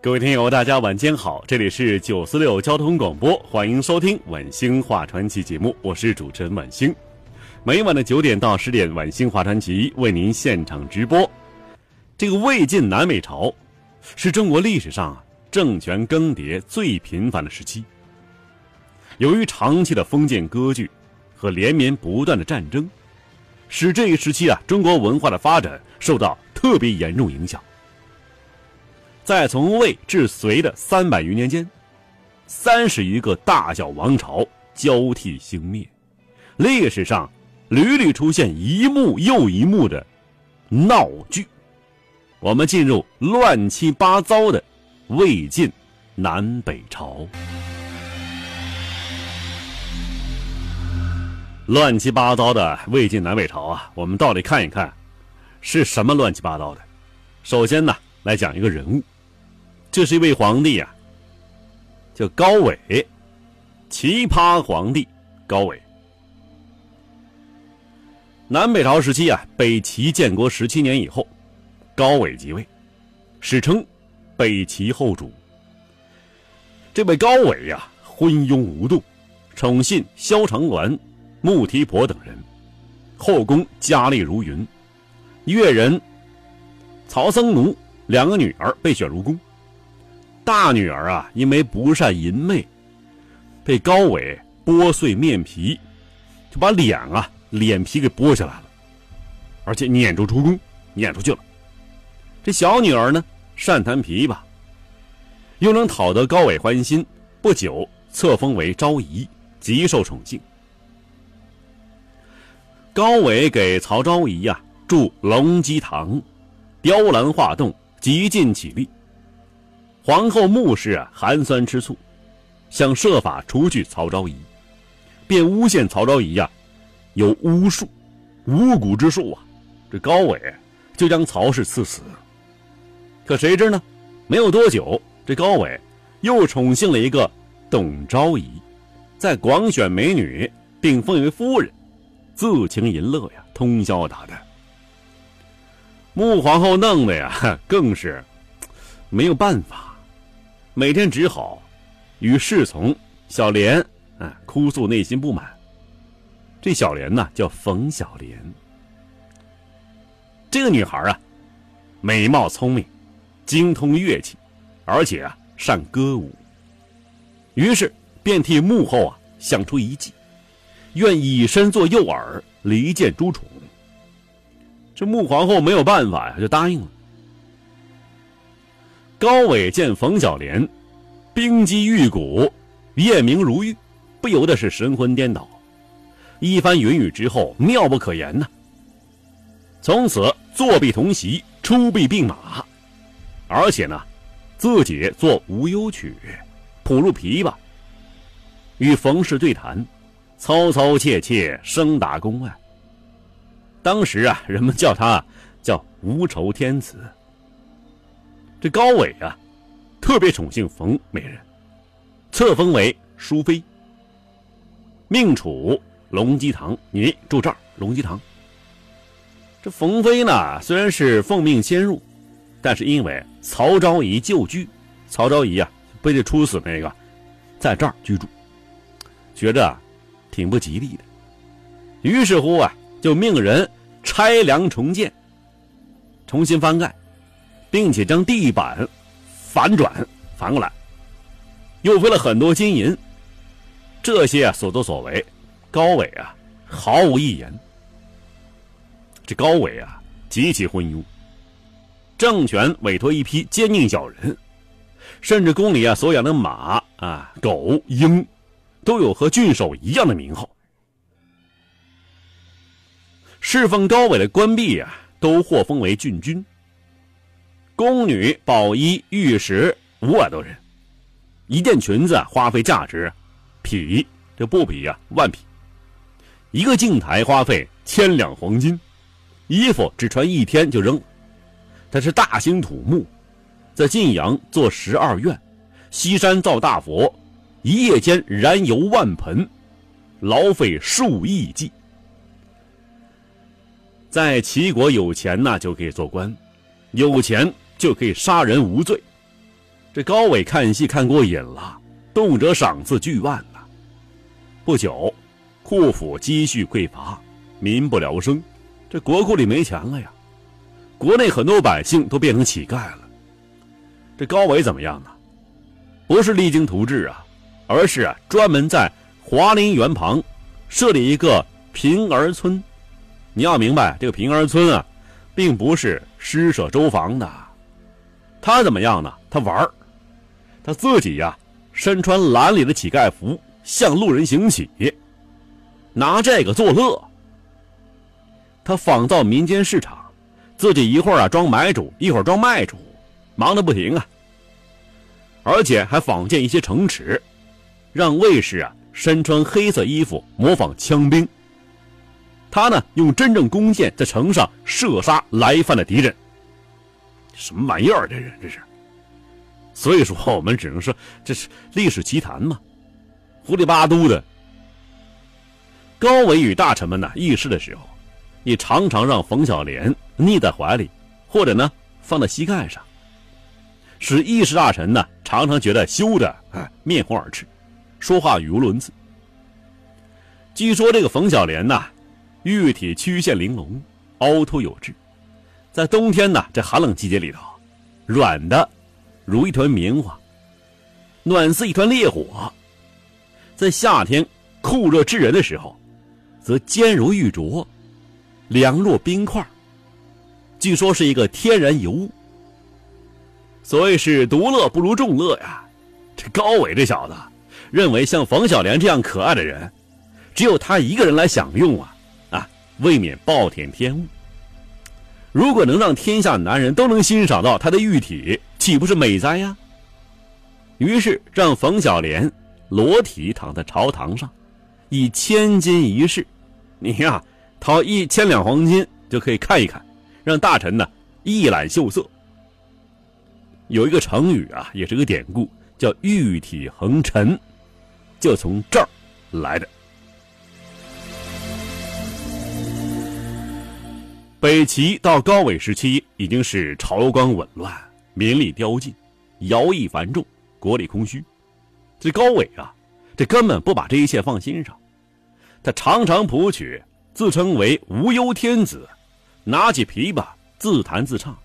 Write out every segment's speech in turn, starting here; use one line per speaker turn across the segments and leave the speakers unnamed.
各位听友，大家晚间好，这里是九四六交通广播，欢迎收听《晚星话传奇》节目，我是主持人晚星。每晚的九点到十点，《晚星话传奇》为您现场直播。这个魏晋南北朝是中国历史上政权更迭最频繁的时期。由于长期的封建割据和连绵不断的战争，使这一时期啊中国文化的发展受到特别严重影响。在从魏至隋的三百余年间，三十余个大小王朝交替兴灭，历史上屡屡出现一幕又一幕的闹剧。我们进入乱七八糟的魏晋南北朝。乱七八糟的魏晋南北朝啊，我们到底看一看是什么乱七八糟的。首先呢，来讲一个人物。这是一位皇帝呀，叫高纬，奇葩皇帝高纬。南北朝时期啊，北齐建国十七年以后，高纬即位，史称北齐后主。这位高纬呀，昏庸无度，宠信萧长鸾、穆提婆等人，后宫佳丽如云。越人曹僧奴两个女儿被选入宫。大女儿啊，因为不善淫媚，被高纬剥碎面皮，就把脸啊脸皮给剥下来了，而且撵出出宫，撵出去了。这小女儿呢，善弹琵琶，又能讨得高纬欢心，不久册封为昭仪，极受宠幸。高纬给曹昭仪呀筑隆基堂，雕栏画栋，极尽起力。皇后穆氏啊，寒酸吃醋，想设法除去曹昭仪，便诬陷曹昭仪呀有巫术、巫蛊之术啊。这高伟就将曹氏赐死。可谁知呢，没有多久，这高伟又宠幸了一个董昭仪，在广选美女，并封为夫人，自情淫乐呀，通宵达旦。穆皇后弄的呀，更是没有办法。每天只好与侍从小莲啊哭诉内心不满。这小莲呢叫冯小莲，这个女孩啊，美貌聪明，精通乐器，而且啊善歌舞。于是便替幕后啊想出一计，愿以身作诱饵，离间诸宠。这穆皇后没有办法呀，就答应了。高伟见冯小莲，冰肌玉骨，艳明如玉，不由得是神魂颠倒。一番云雨之后，妙不可言呐。从此坐壁同席，出壁并马，而且呢，自己作无忧曲，谱入琵琶，与冯氏对谈，操操切切，声达宫外。当时啊，人们叫他叫无愁天子。这高伟啊，特别宠幸冯美人，册封为淑妃，命处隆基堂。你住这儿，隆基堂。这冯妃呢，虽然是奉命先入，但是因为曹昭仪旧居，曹昭仪啊被这处死那个，在这儿居住，觉着挺不吉利的，于是乎啊，就命人拆梁重建，重新翻盖。并且将地板反转反过来，又费了很多金银。这些啊所作所为，高伟啊毫无一言。这高伟啊极其昏庸，政权委托一批奸佞小人，甚至宫里啊所养的马啊狗鹰，都有和郡守一样的名号。侍奉高伟的官吏啊，都获封为郡君。宫女、宝衣、玉石五百多人，一件裙子花费价值匹这布匹呀万匹，一个镜台花费千两黄金，衣服只穿一天就扔。他是大兴土木，在晋阳做十二院，西山造大佛，一夜间燃油万盆，劳费数亿计。在齐国有钱呐，就可以做官，有钱就可以杀人无罪。这高伟看戏看过瘾了，动辄赏赐巨万呐。不久，库府积蓄匮乏，民不聊生，这国库里没钱了呀。国内很多百姓都变成乞丐了。这高伟怎么样呢？不是励精图治啊，而是啊专门在华林园旁设立一个贫儿村。你要明白，这个平儿村啊，并不是施舍粥房的。他怎么样呢？他玩儿，他自己呀，身穿蓝里的乞丐服，向路人行乞，拿这个作乐。他仿造民间市场，自己一会儿啊装买主，一会儿装卖主，忙得不停啊。而且还仿建一些城池，让卫士啊身穿黑色衣服，模仿枪兵。他呢，用真正弓箭在城上射杀来犯的敌人。什么玩意儿？这人这是。所以说，我们只能说这是历史奇谈嘛，胡里八嘟的。高伟与大臣们呢议事的时候，也常常让冯小莲腻在怀里，或者呢放在膝盖上，使议事大臣呢常常觉得羞得哎面红耳赤，说话语无伦次。据说这个冯小莲呐。玉体曲线玲珑，凹凸有致，在冬天呢，这寒冷季节里头，软的如一团棉花，暖似一团烈火；在夏天酷热炙人的时候，则坚如玉镯，凉若冰块。据说是一个天然尤物。所谓是独乐不如众乐呀。这高伟这小子认为，像冯小莲这样可爱的人，只有他一个人来享用啊。未免暴殄天物。如果能让天下男人都能欣赏到他的玉体，岂不是美哉呀？于是让冯小莲裸体躺在朝堂上，以千金一试，你呀掏一千两黄金就可以看一看，让大臣呢一览秀色。有一个成语啊，也是个典故，叫“玉体横陈”，就从这儿来的。北齐到高纬时期，已经是朝纲紊乱，民力凋尽，徭役繁重，国力空虚。这高纬啊，这根本不把这一切放心上，他常常谱曲，自称为无忧天子，拿起琵琶自弹自唱。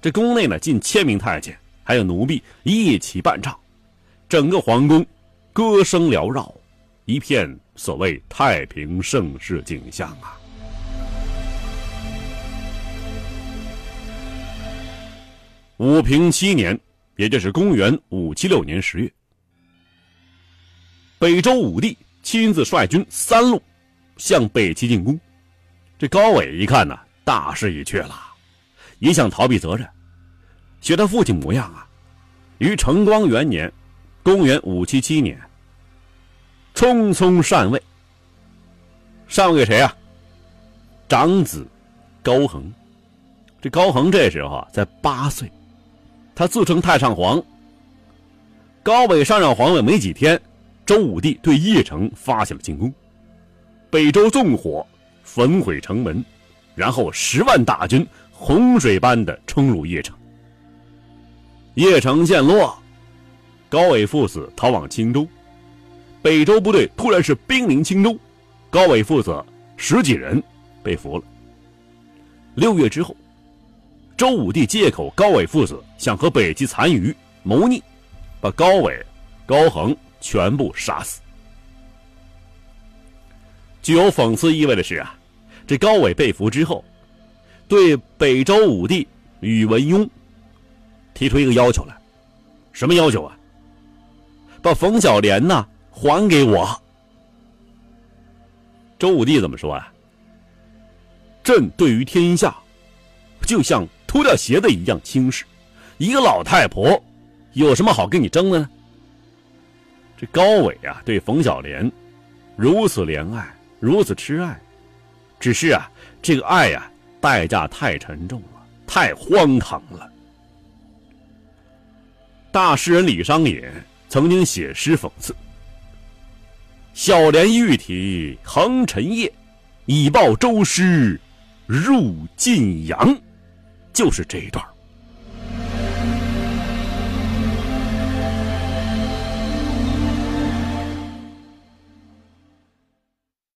这宫内呢，近千名太监还有奴婢一起伴唱，整个皇宫歌声缭绕，一片所谓太平盛世景象啊。武平七年，也就是公元五七六年十月，北周武帝亲自率军三路向北齐进攻。这高伟一看呢，大势已去了，也想逃避责任，学他父亲模样啊。于成光元年，公元五七七年，匆匆禅位。禅位给谁啊？长子高恒。这高恒这时候啊，在八岁。他自称太上皇。高伟上任皇位没几天，周武帝对邺城发起了进攻，北周纵火，焚毁城门，然后十万大军洪水般的冲入邺城。邺城陷落，高伟父子逃往青州，北周部队突然是兵临青州，高伟父子十几人被俘了。六月之后。周武帝借口高伟父子想和北齐残余谋逆，把高伟、高恒全部杀死。具有讽刺意味的是啊，这高伟被俘之后，对北周武帝宇文邕提出一个要求来，什么要求啊？把冯小莲呐还给我。周武帝怎么说啊？朕对于天下，就像。脱掉鞋子一样轻视，一个老太婆，有什么好跟你争的呢？这高伟啊，对冯小莲如此怜爱，如此痴爱，只是啊，这个爱呀，代价太沉重了，太荒唐了。大诗人李商隐曾经写诗讽刺：“小莲玉体横陈夜，已报周师入晋阳。”就是这一段。